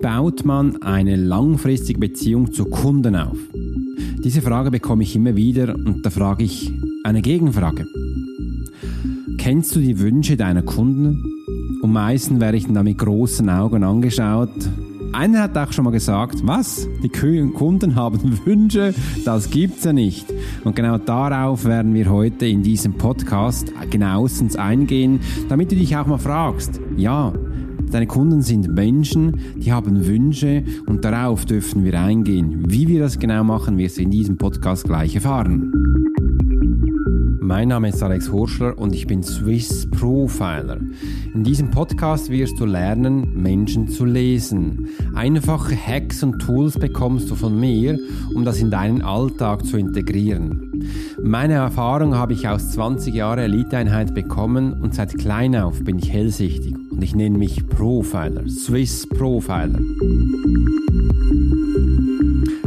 baut man eine langfristige Beziehung zu Kunden auf? Diese Frage bekomme ich immer wieder und da frage ich eine Gegenfrage. Kennst du die Wünsche deiner Kunden? Und meistens werde ich dann da mit großen Augen angeschaut. Einer hat auch schon mal gesagt, was? Die Kunden haben Wünsche? Das gibt's ja nicht. Und genau darauf werden wir heute in diesem Podcast genauestens eingehen, damit du dich auch mal fragst, ja, Deine Kunden sind Menschen, die haben Wünsche und darauf dürfen wir eingehen. Wie wir das genau machen, wirst du in diesem Podcast gleich erfahren. Mein Name ist Alex Horschler und ich bin Swiss Profiler. In diesem Podcast wirst du lernen, Menschen zu lesen. Einfache Hacks und Tools bekommst du von mir, um das in deinen Alltag zu integrieren. Meine Erfahrung habe ich aus 20 Jahren Eliteeinheit bekommen und seit klein auf bin ich hellsichtig und ich nenne mich Profiler, Swiss Profiler.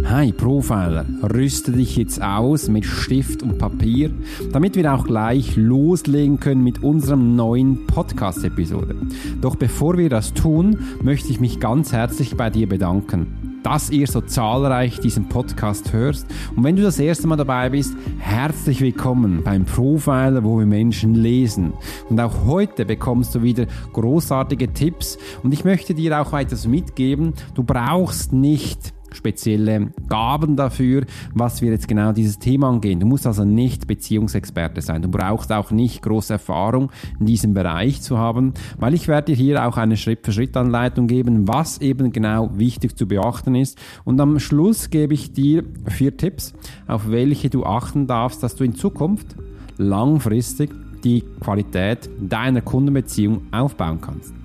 Hi Profiler, rüste dich jetzt aus mit Stift und Papier, damit wir auch gleich loslegen können mit unserem neuen Podcast-Episode. Doch bevor wir das tun, möchte ich mich ganz herzlich bei dir bedanken dass ihr so zahlreich diesen Podcast hörst. Und wenn du das erste Mal dabei bist, herzlich willkommen beim Profiler, wo wir Menschen lesen. Und auch heute bekommst du wieder großartige Tipps. Und ich möchte dir auch etwas mitgeben. Du brauchst nicht spezielle Gaben dafür, was wir jetzt genau dieses Thema angehen. Du musst also nicht Beziehungsexperte sein. Du brauchst auch nicht große Erfahrung in diesem Bereich zu haben, weil ich werde dir hier auch eine Schritt-für-Schritt-Anleitung geben, was eben genau wichtig zu beachten ist. Und am Schluss gebe ich dir vier Tipps, auf welche du achten darfst, dass du in Zukunft langfristig die Qualität deiner Kundenbeziehung aufbauen kannst.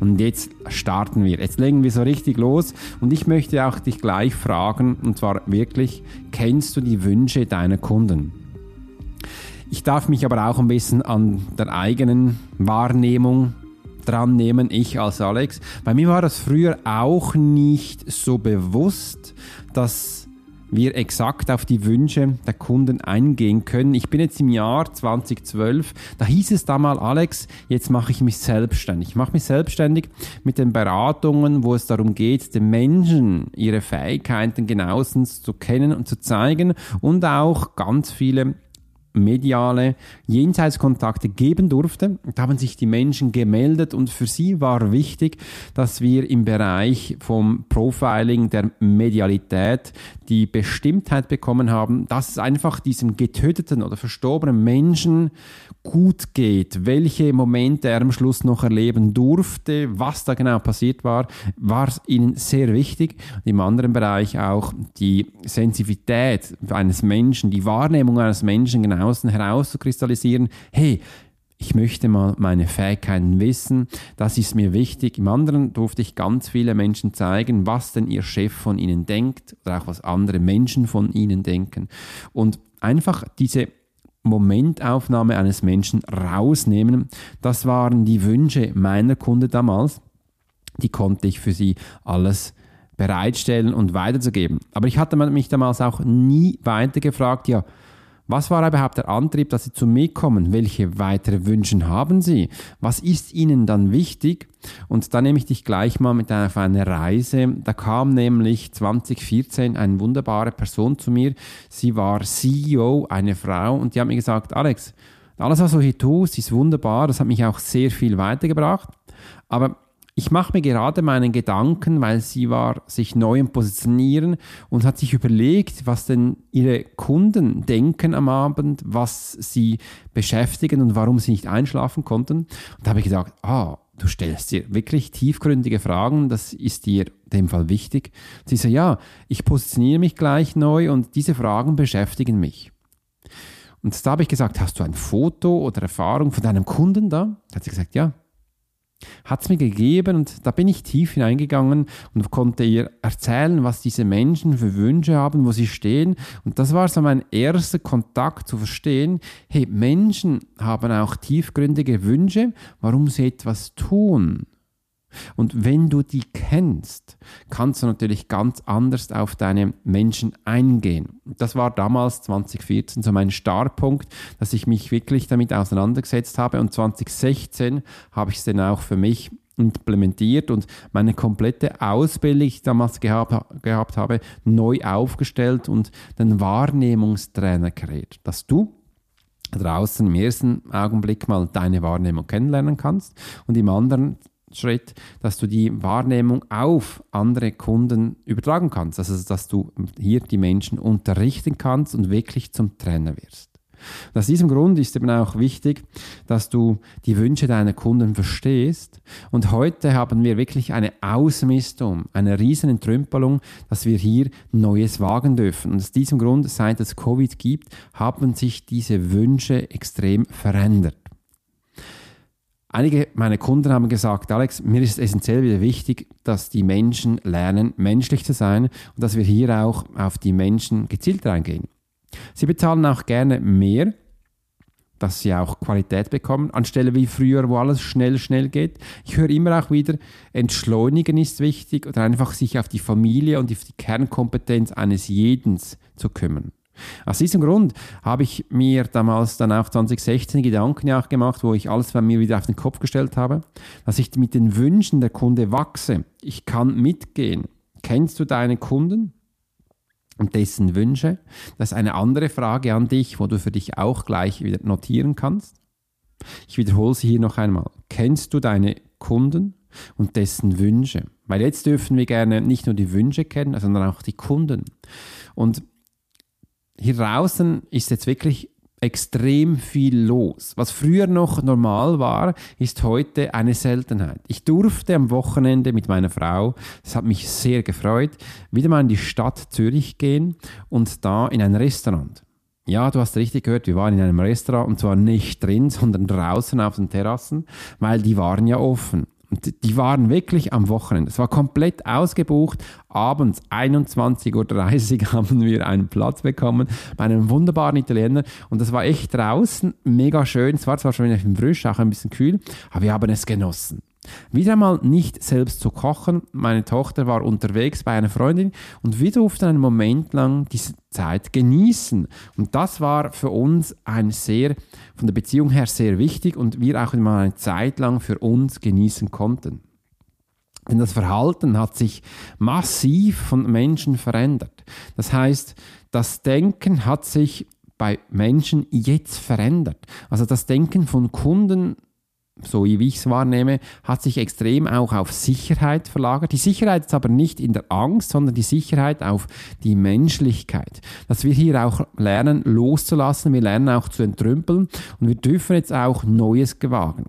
Und jetzt starten wir. Jetzt legen wir so richtig los. Und ich möchte auch dich gleich fragen, und zwar wirklich, kennst du die Wünsche deiner Kunden? Ich darf mich aber auch ein bisschen an der eigenen Wahrnehmung dran nehmen, ich als Alex. Bei mir war das früher auch nicht so bewusst, dass wir exakt auf die Wünsche der Kunden eingehen können. Ich bin jetzt im Jahr 2012, da hieß es da mal, Alex, jetzt mache ich mich selbstständig. Ich mache mich selbstständig mit den Beratungen, wo es darum geht, den Menschen ihre Fähigkeiten genauestens zu kennen und zu zeigen und auch ganz viele mediale Jenseitskontakte geben durfte. Da haben sich die Menschen gemeldet und für sie war wichtig, dass wir im Bereich vom Profiling der Medialität die Bestimmtheit bekommen haben, dass es einfach diesem getöteten oder verstorbenen Menschen gut geht, welche Momente er am Schluss noch erleben durfte, was da genau passiert war, war ihnen sehr wichtig. Im anderen Bereich auch die Sensitivität eines Menschen, die Wahrnehmung eines Menschen genauestens herauszukristallisieren. Hey, ich möchte mal meine Fähigkeiten wissen, das ist mir wichtig. Im anderen durfte ich ganz viele Menschen zeigen, was denn ihr Chef von ihnen denkt oder auch was andere Menschen von ihnen denken. Und einfach diese Momentaufnahme eines Menschen rausnehmen. Das waren die Wünsche meiner Kunde damals. Die konnte ich für sie alles bereitstellen und weiterzugeben. Aber ich hatte mich damals auch nie weiter gefragt, ja, was war überhaupt der Antrieb, dass Sie zu mir kommen? Welche weitere Wünsche haben Sie? Was ist Ihnen dann wichtig? Und da nehme ich dich gleich mal mit auf eine Reise. Da kam nämlich 2014 eine wunderbare Person zu mir. Sie war CEO, eine Frau, und die hat mir gesagt, Alex, alles, was du hier tust, ist wunderbar. Das hat mich auch sehr viel weitergebracht. Aber ich mache mir gerade meinen Gedanken, weil sie war sich neu im Positionieren und hat sich überlegt, was denn ihre Kunden denken am Abend, was sie beschäftigen und warum sie nicht einschlafen konnten. Und da habe ich gedacht, ah, du stellst dir wirklich tiefgründige Fragen, das ist dir in dem Fall wichtig. sie so, ja, ich positioniere mich gleich neu und diese Fragen beschäftigen mich. Und da habe ich gesagt, hast du ein Foto oder Erfahrung von deinem Kunden da? Da hat sie gesagt, ja hat es mir gegeben und da bin ich tief hineingegangen und konnte ihr erzählen, was diese Menschen für Wünsche haben, wo sie stehen. Und das war so mein erster Kontakt zu verstehen, hey, Menschen haben auch tiefgründige Wünsche, warum sie etwas tun. Und wenn du die kennst, kannst du natürlich ganz anders auf deine Menschen eingehen. Das war damals 2014 so mein Startpunkt, dass ich mich wirklich damit auseinandergesetzt habe. Und 2016 habe ich es dann auch für mich implementiert und meine komplette Ausbildung, die ich damals gehabt, gehabt habe, neu aufgestellt und den Wahrnehmungstrainer kreiert, dass du draußen im ersten Augenblick mal deine Wahrnehmung kennenlernen kannst und im anderen Schritt, dass du die Wahrnehmung auf andere Kunden übertragen kannst. Also, dass du hier die Menschen unterrichten kannst und wirklich zum Trainer wirst. Und aus diesem Grund ist eben auch wichtig, dass du die Wünsche deiner Kunden verstehst. Und heute haben wir wirklich eine Ausmistung, eine riesen Entrümpelung, dass wir hier Neues wagen dürfen. Und aus diesem Grund, seit es Covid gibt, haben sich diese Wünsche extrem verändert. Einige meiner Kunden haben gesagt, Alex, mir ist essentiell wieder wichtig, dass die Menschen lernen, menschlich zu sein und dass wir hier auch auf die Menschen gezielt reingehen. Sie bezahlen auch gerne mehr, dass sie auch Qualität bekommen, anstelle wie früher, wo alles schnell, schnell geht. Ich höre immer auch wieder, entschleunigen ist wichtig oder einfach sich auf die Familie und auf die Kernkompetenz eines jeden zu kümmern. Aus diesem Grund habe ich mir damals dann auch 2016 Gedanken auch gemacht, wo ich alles bei mir wieder auf den Kopf gestellt habe, dass ich mit den Wünschen der Kunde wachse. Ich kann mitgehen. Kennst du deine Kunden? und dessen Wünsche. Das ist eine andere Frage an dich, wo du für dich auch gleich wieder notieren kannst. Ich wiederhole sie hier noch einmal. Kennst du deine Kunden und dessen Wünsche? Weil jetzt dürfen wir gerne nicht nur die Wünsche kennen, sondern auch die Kunden. Und hier draußen ist jetzt wirklich extrem viel los. Was früher noch normal war, ist heute eine Seltenheit. Ich durfte am Wochenende mit meiner Frau, das hat mich sehr gefreut, wieder mal in die Stadt Zürich gehen und da in ein Restaurant. Ja, du hast richtig gehört, wir waren in einem Restaurant und zwar nicht drin, sondern draußen auf den Terrassen, weil die waren ja offen. Und die waren wirklich am Wochenende. Es war komplett ausgebucht. Abends 21.30 Uhr haben wir einen Platz bekommen bei einem wunderbaren Italiener. Und das war echt draußen mega schön. Es war zwar schon bisschen frisch, auch ein bisschen kühl, aber wir haben es genossen. Wieder einmal nicht selbst zu kochen. Meine Tochter war unterwegs bei einer Freundin und wir durften einen Moment lang diese Zeit genießen. Und das war für uns ein sehr, von der Beziehung her sehr wichtig und wir auch mal eine Zeit lang für uns genießen konnten. Denn das Verhalten hat sich massiv von Menschen verändert. Das heißt, das Denken hat sich bei Menschen jetzt verändert. Also das Denken von Kunden so wie ich es wahrnehme, hat sich extrem auch auf Sicherheit verlagert. Die Sicherheit ist aber nicht in der Angst, sondern die Sicherheit auf die Menschlichkeit. Dass wir hier auch lernen, loszulassen, wir lernen auch zu entrümpeln und wir dürfen jetzt auch Neues gewagen.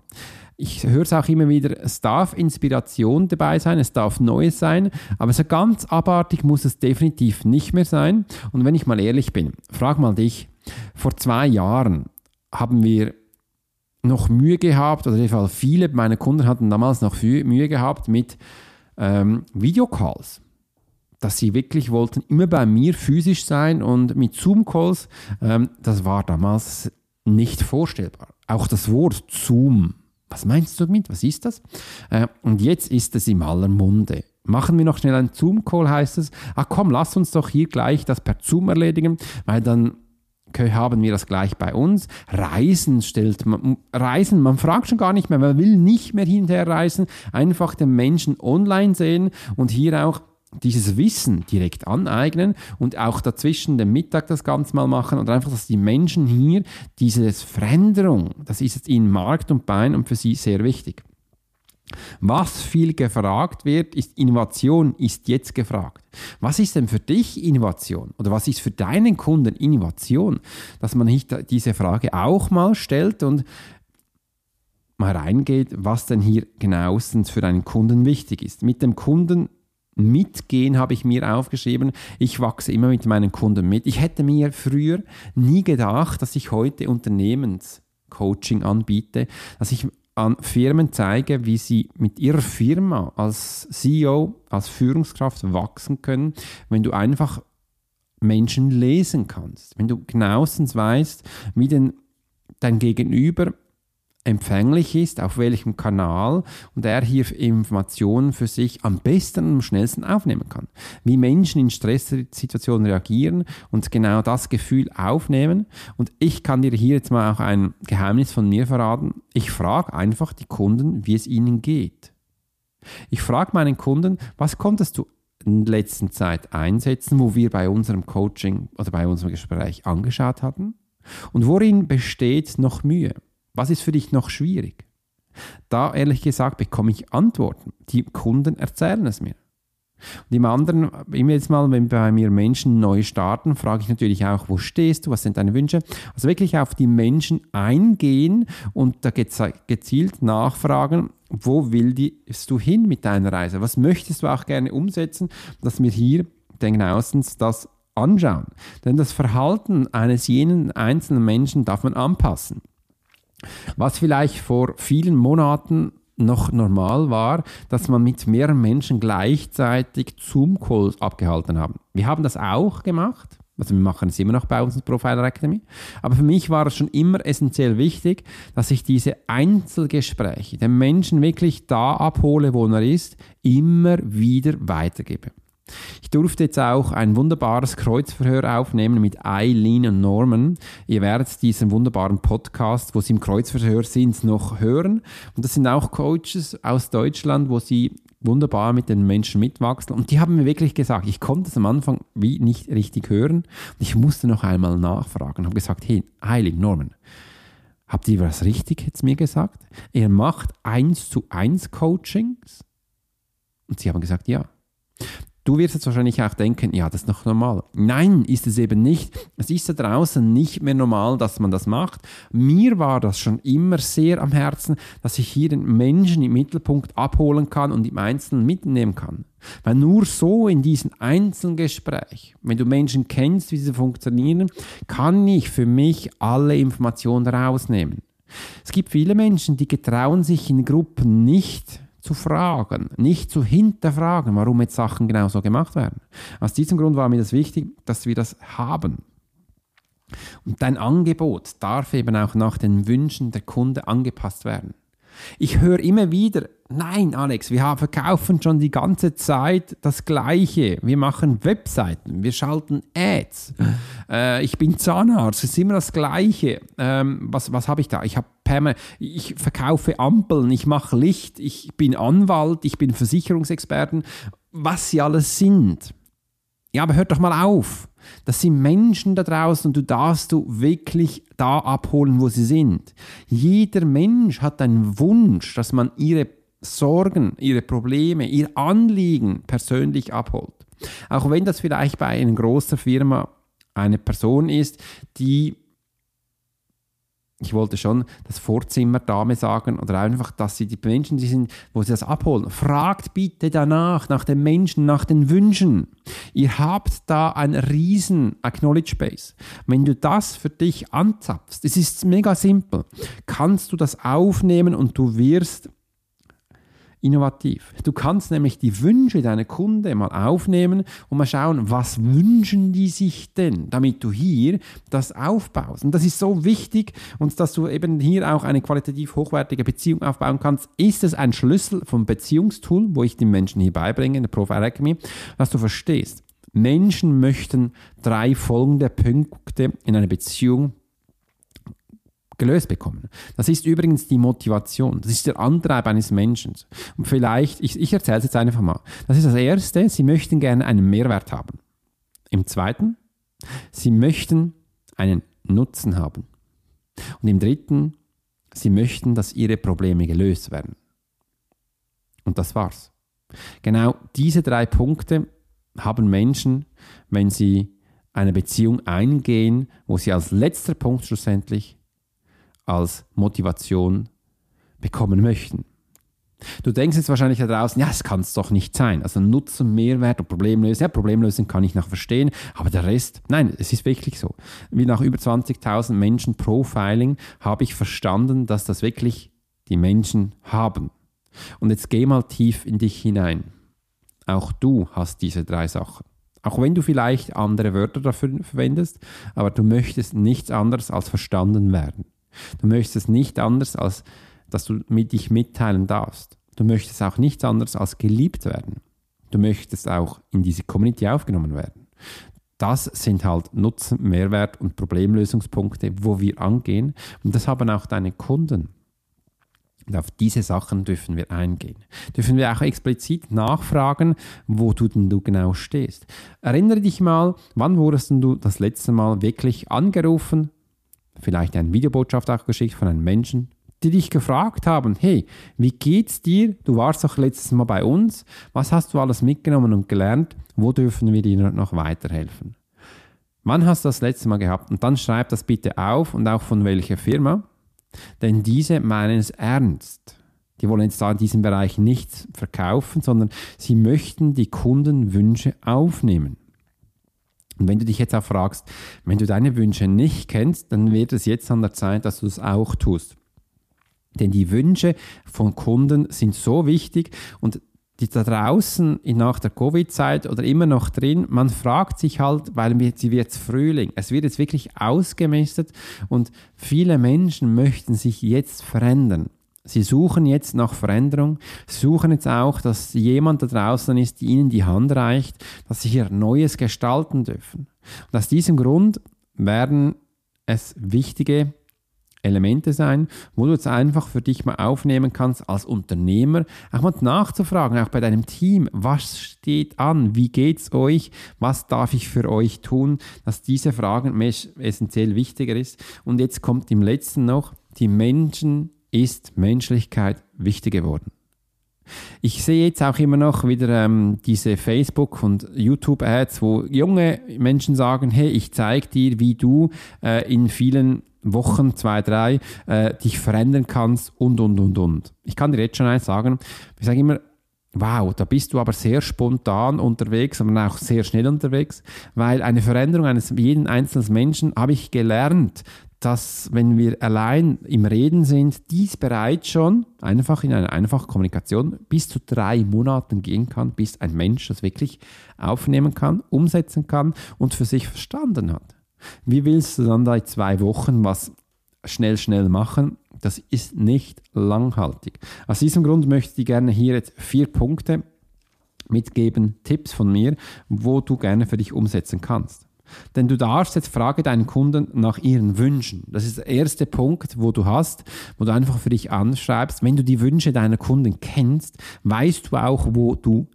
Ich höre es auch immer wieder, es darf Inspiration dabei sein, es darf Neues sein, aber so ganz abartig muss es definitiv nicht mehr sein. Und wenn ich mal ehrlich bin, frag mal dich, vor zwei Jahren haben wir noch Mühe gehabt, oder in Fall viele meiner Kunden hatten damals noch Mühe gehabt mit ähm, Videocalls. Dass sie wirklich wollten immer bei mir physisch sein und mit Zoom-Calls, ähm, das war damals nicht vorstellbar. Auch das Wort Zoom, was meinst du damit? Was ist das? Äh, und jetzt ist es im aller Munde. Machen wir noch schnell einen Zoom-Call, heißt es. Ach komm, lass uns doch hier gleich das per Zoom erledigen, weil dann haben wir das gleich bei uns. Reisen stellt man, Reisen, man fragt schon gar nicht mehr, man will nicht mehr hinterher reisen, einfach den Menschen online sehen und hier auch dieses Wissen direkt aneignen und auch dazwischen den Mittag das Ganze mal machen und einfach, dass die Menschen hier diese Veränderung, das ist jetzt ihnen Markt und Bein und für sie sehr wichtig. Was viel gefragt wird, ist Innovation ist jetzt gefragt. Was ist denn für dich Innovation? Oder was ist für deinen Kunden Innovation? Dass man sich diese Frage auch mal stellt und mal reingeht, was denn hier genauestens für deinen Kunden wichtig ist. Mit dem Kunden mitgehen habe ich mir aufgeschrieben. Ich wachse immer mit meinen Kunden mit. Ich hätte mir früher nie gedacht, dass ich heute Unternehmenscoaching anbiete, dass ich an Firmen zeige, wie sie mit ihrer Firma als CEO, als Führungskraft wachsen können, wenn du einfach Menschen lesen kannst, wenn du genauestens weißt, wie denn dein Gegenüber empfänglich ist, auf welchem Kanal und er hier Informationen für sich am besten und am schnellsten aufnehmen kann. Wie Menschen in Stresssituationen reagieren und genau das Gefühl aufnehmen. Und ich kann dir hier jetzt mal auch ein Geheimnis von mir verraten. Ich frage einfach die Kunden, wie es ihnen geht. Ich frage meinen Kunden, was konntest du in der letzten Zeit einsetzen, wo wir bei unserem Coaching oder bei unserem Gespräch angeschaut hatten? Und worin besteht noch Mühe? Was ist für dich noch schwierig? Da ehrlich gesagt bekomme ich Antworten. Die Kunden erzählen es mir. Und im anderen, immer jetzt mal, wenn bei mir Menschen neu starten, frage ich natürlich auch, wo stehst du, was sind deine Wünsche? Also wirklich auf die Menschen eingehen und da gezielt nachfragen, wo willst du hin mit deiner Reise? Was möchtest du auch gerne umsetzen, dass wir hier genauestens das anschauen? Denn das Verhalten eines jenen einzelnen Menschen darf man anpassen. Was vielleicht vor vielen Monaten noch normal war, dass man mit mehreren Menschen gleichzeitig Zoom-Calls abgehalten haben. Wir haben das auch gemacht. Also wir machen es immer noch bei uns in Profiler Academy. Aber für mich war es schon immer essentiell wichtig, dass ich diese Einzelgespräche den Menschen wirklich da abhole, wo er ist, immer wieder weitergebe. Ich durfte jetzt auch ein wunderbares Kreuzverhör aufnehmen mit Eileen und Norman. Ihr werdet diesen wunderbaren Podcast, wo sie im Kreuzverhör sind, noch hören. Und das sind auch Coaches aus Deutschland, wo sie wunderbar mit den Menschen mitwachsen. Und die haben mir wirklich gesagt, ich konnte es am Anfang wie nicht richtig hören. Und ich musste noch einmal nachfragen. Habe gesagt, hey, Eileen, Norman, habt ihr was richtig jetzt mir gesagt? Er macht eins zu eins Coachings? Und sie haben gesagt, ja. Du wirst jetzt wahrscheinlich auch denken, ja, das ist noch normal. Nein, ist es eben nicht. Es ist da draußen nicht mehr normal, dass man das macht. Mir war das schon immer sehr am Herzen, dass ich hier den Menschen im Mittelpunkt abholen kann und im Einzelnen mitnehmen kann. Weil nur so in diesem Einzelgespräch, wenn du Menschen kennst, wie sie funktionieren, kann ich für mich alle Informationen rausnehmen. Es gibt viele Menschen, die getrauen sich in Gruppen nicht, zu fragen, nicht zu hinterfragen, warum jetzt Sachen genau so gemacht werden. Aus diesem Grund war mir das wichtig, dass wir das haben. Und dein Angebot darf eben auch nach den Wünschen der Kunde angepasst werden. Ich höre immer wieder, nein, Alex, wir verkaufen schon die ganze Zeit das Gleiche. Wir machen Webseiten, wir schalten Ads. Äh, ich bin Zahnarzt, es ist immer das Gleiche. Ähm, was was habe ich da? Ich habe ich verkaufe Ampeln, ich mache Licht, ich bin Anwalt, ich bin Versicherungsexperten, was sie alles sind. Ja, aber hört doch mal auf. Das sind Menschen da draußen und du darfst du wirklich da abholen, wo sie sind. Jeder Mensch hat einen Wunsch, dass man ihre Sorgen, ihre Probleme, ihr Anliegen persönlich abholt. Auch wenn das vielleicht bei einer großen Firma eine Person ist, die ich wollte schon das Vorzimmerdame sagen oder einfach, dass sie die Menschen, die sind, wo sie das abholen, fragt bitte danach, nach den Menschen, nach den Wünschen. Ihr habt da ein riesen Acknowledge Base. Wenn du das für dich anzapfst, es ist mega simpel, kannst du das aufnehmen und du wirst innovativ. Du kannst nämlich die Wünsche deiner Kunden mal aufnehmen und mal schauen, was wünschen die sich denn, damit du hier das aufbaust. Und das ist so wichtig und dass du eben hier auch eine qualitativ hochwertige Beziehung aufbauen kannst, ist es ein Schlüssel vom Beziehungstool, wo ich den Menschen hier beibringe, in der Profile Academy, dass du verstehst. Menschen möchten drei folgende Punkte in einer Beziehung gelöst bekommen. Das ist übrigens die Motivation, das ist der Antreib eines Menschen. Und vielleicht, ich, ich erzähle es jetzt einfach mal. Das ist das Erste, Sie möchten gerne einen Mehrwert haben. Im Zweiten, Sie möchten einen Nutzen haben. Und im Dritten, Sie möchten, dass Ihre Probleme gelöst werden. Und das war's. Genau diese drei Punkte haben Menschen, wenn sie eine Beziehung eingehen, wo sie als letzter Punkt schlussendlich als Motivation bekommen möchten. Du denkst jetzt wahrscheinlich da draußen, ja, es kann es doch nicht sein. Also Nutzen, Mehrwert und Problemlösen. Ja, Problemlösen kann ich noch verstehen, aber der Rest, nein, es ist wirklich so. Wie nach über 20.000 Menschen Profiling habe ich verstanden, dass das wirklich die Menschen haben. Und jetzt geh mal tief in dich hinein. Auch du hast diese drei Sachen. Auch wenn du vielleicht andere Wörter dafür verwendest, aber du möchtest nichts anderes als verstanden werden. Du möchtest nicht anders, als dass du mit dich mitteilen darfst. Du möchtest auch nichts anderes als geliebt werden. Du möchtest auch in diese Community aufgenommen werden. Das sind halt Nutzen, Mehrwert und Problemlösungspunkte, wo wir angehen. Und das haben auch deine Kunden. Und auf diese Sachen dürfen wir eingehen. Dürfen wir auch explizit nachfragen, wo du denn du genau stehst. Erinnere dich mal, wann wurdest du das letzte Mal wirklich angerufen, vielleicht eine Videobotschaft auch geschickt von einem Menschen, die dich gefragt haben, hey, wie geht's dir? Du warst doch letztes Mal bei uns. Was hast du alles mitgenommen und gelernt? Wo dürfen wir dir noch weiterhelfen? Wann hast du das letzte Mal gehabt? Und dann schreib das bitte auf und auch von welcher Firma. Denn diese meinen es ernst. Die wollen jetzt da in diesem Bereich nichts verkaufen, sondern sie möchten die Kundenwünsche aufnehmen. Und wenn du dich jetzt auch fragst, wenn du deine Wünsche nicht kennst, dann wird es jetzt an der Zeit, dass du es auch tust. Denn die Wünsche von Kunden sind so wichtig und die da draußen nach der Covid-Zeit oder immer noch drin, man fragt sich halt, weil sie wird Frühling, es wird jetzt wirklich ausgemistet und viele Menschen möchten sich jetzt verändern. Sie suchen jetzt nach Veränderung, suchen jetzt auch, dass jemand da draußen ist, die ihnen die Hand reicht, dass sie hier Neues gestalten dürfen. Und aus diesem Grund werden es wichtige Elemente sein, wo du jetzt einfach für dich mal aufnehmen kannst als Unternehmer, auch mal nachzufragen, auch bei deinem Team, was steht an, wie geht's euch, was darf ich für euch tun, dass diese Fragen essentiell wichtiger ist. Und jetzt kommt im letzten noch, die Menschen ist Menschlichkeit wichtig geworden. Ich sehe jetzt auch immer noch wieder ähm, diese Facebook- und YouTube-Ads, wo junge Menschen sagen, hey, ich zeige dir, wie du äh, in vielen Wochen, zwei, drei, äh, dich verändern kannst und, und, und, und. Ich kann dir jetzt schon eins sagen, ich sage immer, wow, da bist du aber sehr spontan unterwegs, aber auch sehr schnell unterwegs, weil eine Veränderung eines jeden einzelnen Menschen habe ich gelernt, dass wenn wir allein im Reden sind, dies bereits schon einfach in einer einfachen Kommunikation bis zu drei Monaten gehen kann, bis ein Mensch das wirklich aufnehmen kann, umsetzen kann und für sich verstanden hat. Wie willst du dann da in zwei Wochen was schnell, schnell machen? Das ist nicht langhaltig. Aus diesem Grund möchte ich gerne hier jetzt vier Punkte mitgeben, Tipps von mir, wo du gerne für dich umsetzen kannst. Denn du darfst jetzt frage deinen Kunden nach ihren Wünschen. Das ist der erste Punkt, wo du hast, wo du einfach für dich anschreibst. Wenn du die Wünsche deiner Kunden kennst, weißt du auch, wo du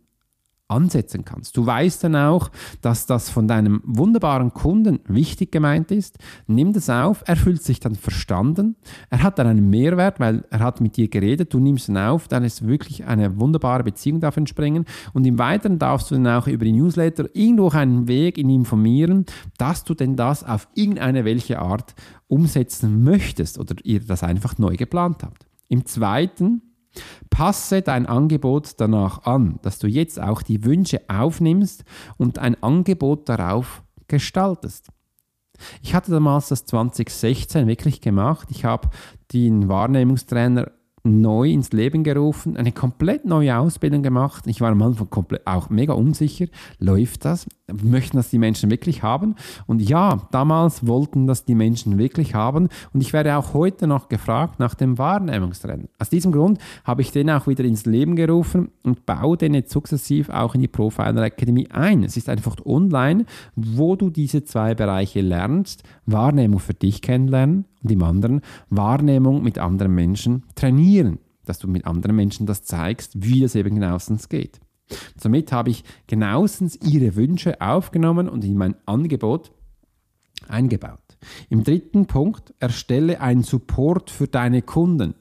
ansetzen kannst. Du weißt dann auch, dass das von deinem wunderbaren Kunden wichtig gemeint ist. Nimm das auf, er fühlt sich dann verstanden, er hat dann einen Mehrwert, weil er hat mit dir geredet, du nimmst ihn auf, dann ist wirklich eine wunderbare Beziehung davon entspringen und im Weiteren darfst du dann auch über die Newsletter irgendwo einen Weg ihn informieren, dass du denn das auf irgendeine welche Art umsetzen möchtest oder ihr das einfach neu geplant habt. Im zweiten Passe dein Angebot danach an, dass du jetzt auch die Wünsche aufnimmst und ein Angebot darauf gestaltest. Ich hatte damals das 2016 wirklich gemacht. Ich habe den Wahrnehmungstrainer neu ins Leben gerufen, eine komplett neue Ausbildung gemacht. Ich war am Anfang komplett auch mega unsicher. Läuft das? Möchten das die Menschen wirklich haben? Und ja, damals wollten das die Menschen wirklich haben. Und ich werde auch heute noch gefragt nach dem Wahrnehmungstrend. Aus diesem Grund habe ich den auch wieder ins Leben gerufen und baue den jetzt sukzessiv auch in die Profiler Academy ein. Es ist einfach online, wo du diese zwei Bereiche lernst. Wahrnehmung für dich kennenlernen und im anderen Wahrnehmung mit anderen Menschen trainieren, dass du mit anderen Menschen das zeigst, wie das eben genauestens geht. Somit habe ich genauestens ihre Wünsche aufgenommen und in mein Angebot eingebaut. Im dritten Punkt, erstelle einen Support für deine Kunden.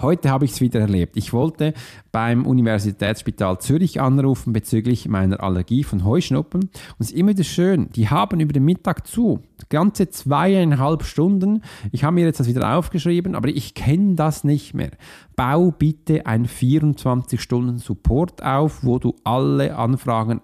Heute habe ich es wieder erlebt. Ich wollte beim Universitätsspital Zürich anrufen bezüglich meiner Allergie von Heuschnuppen. Und es ist immer wieder schön, die haben über den Mittag zu. Ganze zweieinhalb Stunden. Ich habe mir jetzt das wieder aufgeschrieben, aber ich kenne das nicht mehr. Bau bitte ein 24-Stunden-Support auf, wo du alle Anfragen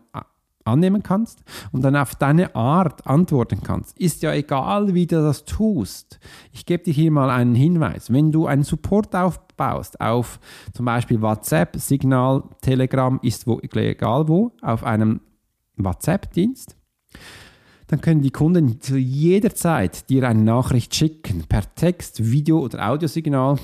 annehmen kannst und dann auf deine Art antworten kannst. Ist ja egal, wie du das tust. Ich gebe dir hier mal einen Hinweis. Wenn du einen Support aufbaust auf zum Beispiel WhatsApp, Signal, Telegram, ist wo, egal wo, auf einem WhatsApp-Dienst, dann können die Kunden zu jeder Zeit dir eine Nachricht schicken, per Text, Video oder Audiosignal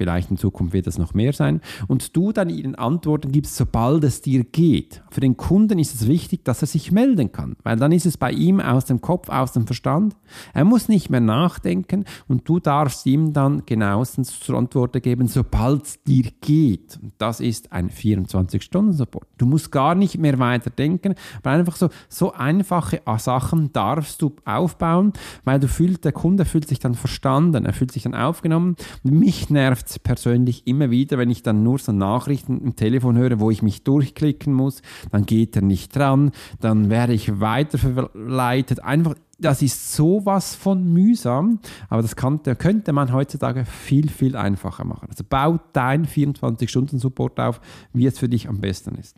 vielleicht in Zukunft wird es noch mehr sein, und du dann ihnen Antworten gibst, sobald es dir geht. Für den Kunden ist es wichtig, dass er sich melden kann, weil dann ist es bei ihm aus dem Kopf, aus dem Verstand. Er muss nicht mehr nachdenken und du darfst ihm dann genauestens zur Antwort geben, sobald es dir geht. Das ist ein 24-Stunden-Support. Du musst gar nicht mehr weiter denken, aber einfach so, so einfache Sachen darfst du aufbauen, weil du fühlst, der Kunde fühlt sich dann verstanden, er fühlt sich dann aufgenommen. Mich nervt persönlich immer wieder, wenn ich dann nur so Nachrichten im Telefon höre, wo ich mich durchklicken muss, dann geht er nicht dran, dann werde ich weiterverleitet. Einfach das ist sowas von mühsam, aber das kann, könnte man heutzutage viel, viel einfacher machen. Also bau dein 24-Stunden-Support auf, wie es für dich am besten ist.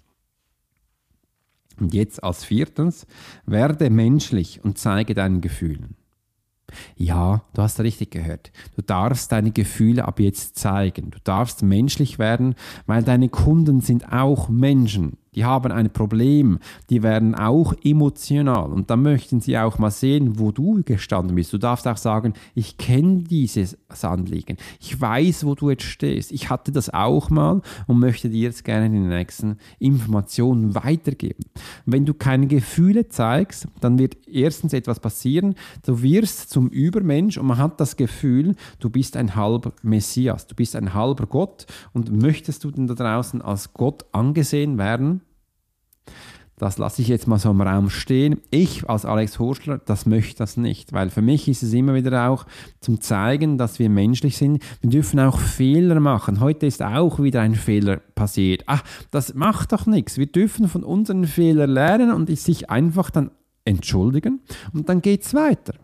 Und jetzt als viertens, werde menschlich und zeige deinen Gefühlen. Ja, du hast richtig gehört. Du darfst deine Gefühle ab jetzt zeigen. Du darfst menschlich werden, weil deine Kunden sind auch Menschen die haben ein Problem, die werden auch emotional. Und dann möchten sie auch mal sehen, wo du gestanden bist. Du darfst auch sagen, ich kenne dieses Anliegen, ich weiß, wo du jetzt stehst, ich hatte das auch mal und möchte dir jetzt gerne die nächsten Informationen weitergeben. Wenn du keine Gefühle zeigst, dann wird erstens etwas passieren, du wirst zum Übermensch und man hat das Gefühl, du bist ein halber Messias, du bist ein halber Gott. Und möchtest du denn da draußen als Gott angesehen werden? Das lasse ich jetzt mal so im Raum stehen. Ich als Alex Horschler, das möchte das nicht, weil für mich ist es immer wieder auch zum Zeigen, dass wir menschlich sind. Wir dürfen auch Fehler machen. Heute ist auch wieder ein Fehler passiert. Ach, das macht doch nichts. Wir dürfen von unseren Fehlern lernen und sich einfach dann entschuldigen und dann geht es weiter.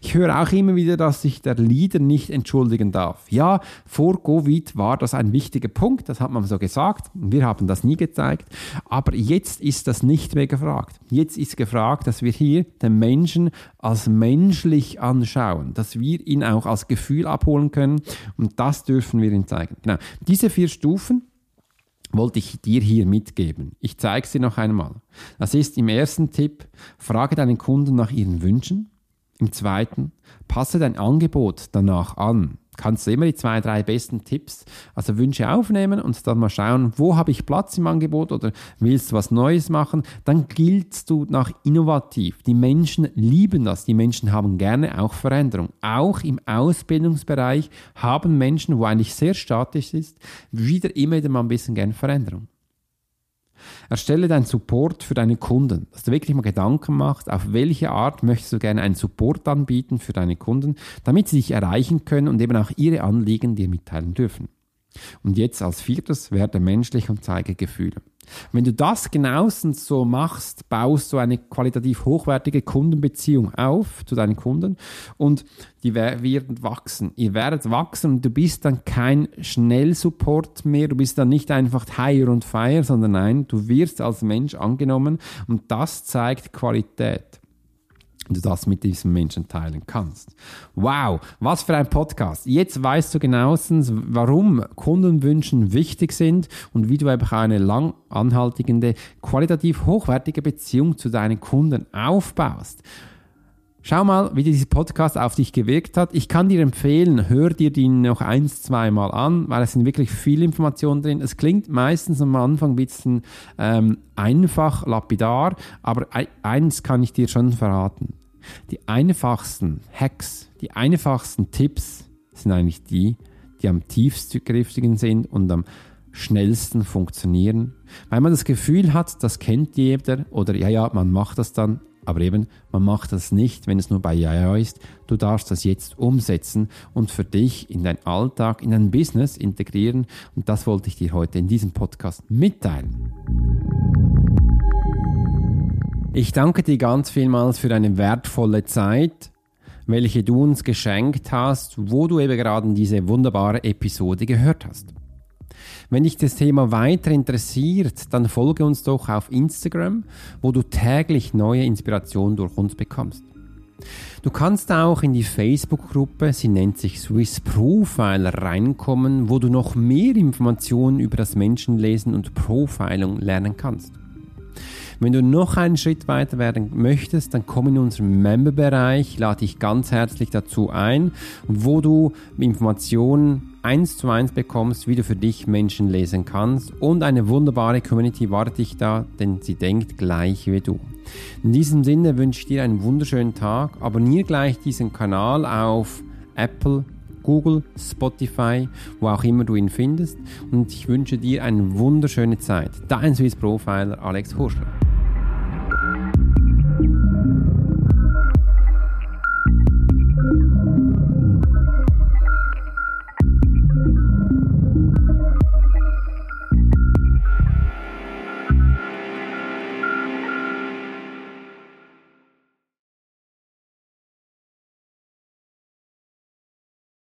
Ich höre auch immer wieder, dass sich der Leader nicht entschuldigen darf. Ja, vor Covid war das ein wichtiger Punkt, das hat man so gesagt. Wir haben das nie gezeigt. Aber jetzt ist das nicht mehr gefragt. Jetzt ist gefragt, dass wir hier den Menschen als menschlich anschauen, dass wir ihn auch als Gefühl abholen können. Und das dürfen wir ihm zeigen. Genau. Diese vier Stufen wollte ich dir hier mitgeben. Ich zeige sie noch einmal. Das ist im ersten Tipp, frage deinen Kunden nach ihren Wünschen. Im zweiten, passe dein Angebot danach an. Kannst du immer die zwei, drei besten Tipps, also Wünsche aufnehmen und dann mal schauen, wo habe ich Platz im Angebot oder willst du was Neues machen, dann giltst du nach innovativ. Die Menschen lieben das. Die Menschen haben gerne auch Veränderung. Auch im Ausbildungsbereich haben Menschen, wo eigentlich sehr statisch ist, wieder immer wieder mal ein bisschen gerne Veränderung. Erstelle deinen Support für deine Kunden, dass du wirklich mal Gedanken machst, auf welche Art möchtest du gerne einen Support anbieten für deine Kunden, damit sie dich erreichen können und eben auch ihre Anliegen dir mitteilen dürfen. Und jetzt als viertes werde menschlich und zeige Gefühle. Wenn du das genauestens so machst, baust du eine qualitativ hochwertige Kundenbeziehung auf zu deinen Kunden und die werden wachsen. Ihr werdet wachsen und du bist dann kein Schnellsupport mehr, du bist dann nicht einfach Hire und Fire, sondern nein, du wirst als Mensch angenommen und das zeigt Qualität du das mit diesem Menschen teilen kannst. Wow, was für ein Podcast. Jetzt weißt du genauestens, warum Kundenwünschen wichtig sind und wie du einfach eine lang anhaltende, qualitativ hochwertige Beziehung zu deinen Kunden aufbaust. Schau mal, wie dieser Podcast auf dich gewirkt hat. Ich kann dir empfehlen, hör dir den noch eins, zweimal an, weil es sind wirklich viele Informationen drin. Es klingt meistens am Anfang ein bisschen ähm, einfach, lapidar, aber eins kann ich dir schon verraten. Die einfachsten Hacks, die einfachsten Tipps sind eigentlich die, die am tiefstgriftigen sind und am schnellsten funktionieren, weil man das Gefühl hat, das kennt jeder oder ja, ja, man macht das dann, aber eben, man macht das nicht, wenn es nur bei ja, ja ist. Du darfst das jetzt umsetzen und für dich in deinen Alltag, in dein Business integrieren und das wollte ich dir heute in diesem Podcast mitteilen. Ich danke dir ganz vielmals für deine wertvolle Zeit, welche du uns geschenkt hast, wo du eben gerade diese wunderbare Episode gehört hast. Wenn dich das Thema weiter interessiert, dann folge uns doch auf Instagram, wo du täglich neue Inspirationen durch uns bekommst. Du kannst auch in die Facebook-Gruppe, sie nennt sich Swiss Profiler, reinkommen, wo du noch mehr Informationen über das Menschenlesen und Profiling lernen kannst. Wenn du noch einen Schritt weiter werden möchtest, dann komm in unseren Member-Bereich, lade dich ganz herzlich dazu ein, wo du Informationen eins zu eins bekommst, wie du für dich Menschen lesen kannst und eine wunderbare Community wartet dich da, denn sie denkt gleich wie du. In diesem Sinne wünsche ich dir einen wunderschönen Tag. Abonniere gleich diesen Kanal auf Apple, Google, Spotify, wo auch immer du ihn findest. Und ich wünsche dir eine wunderschöne Zeit. Dein Swiss Profiler Alex Horschler.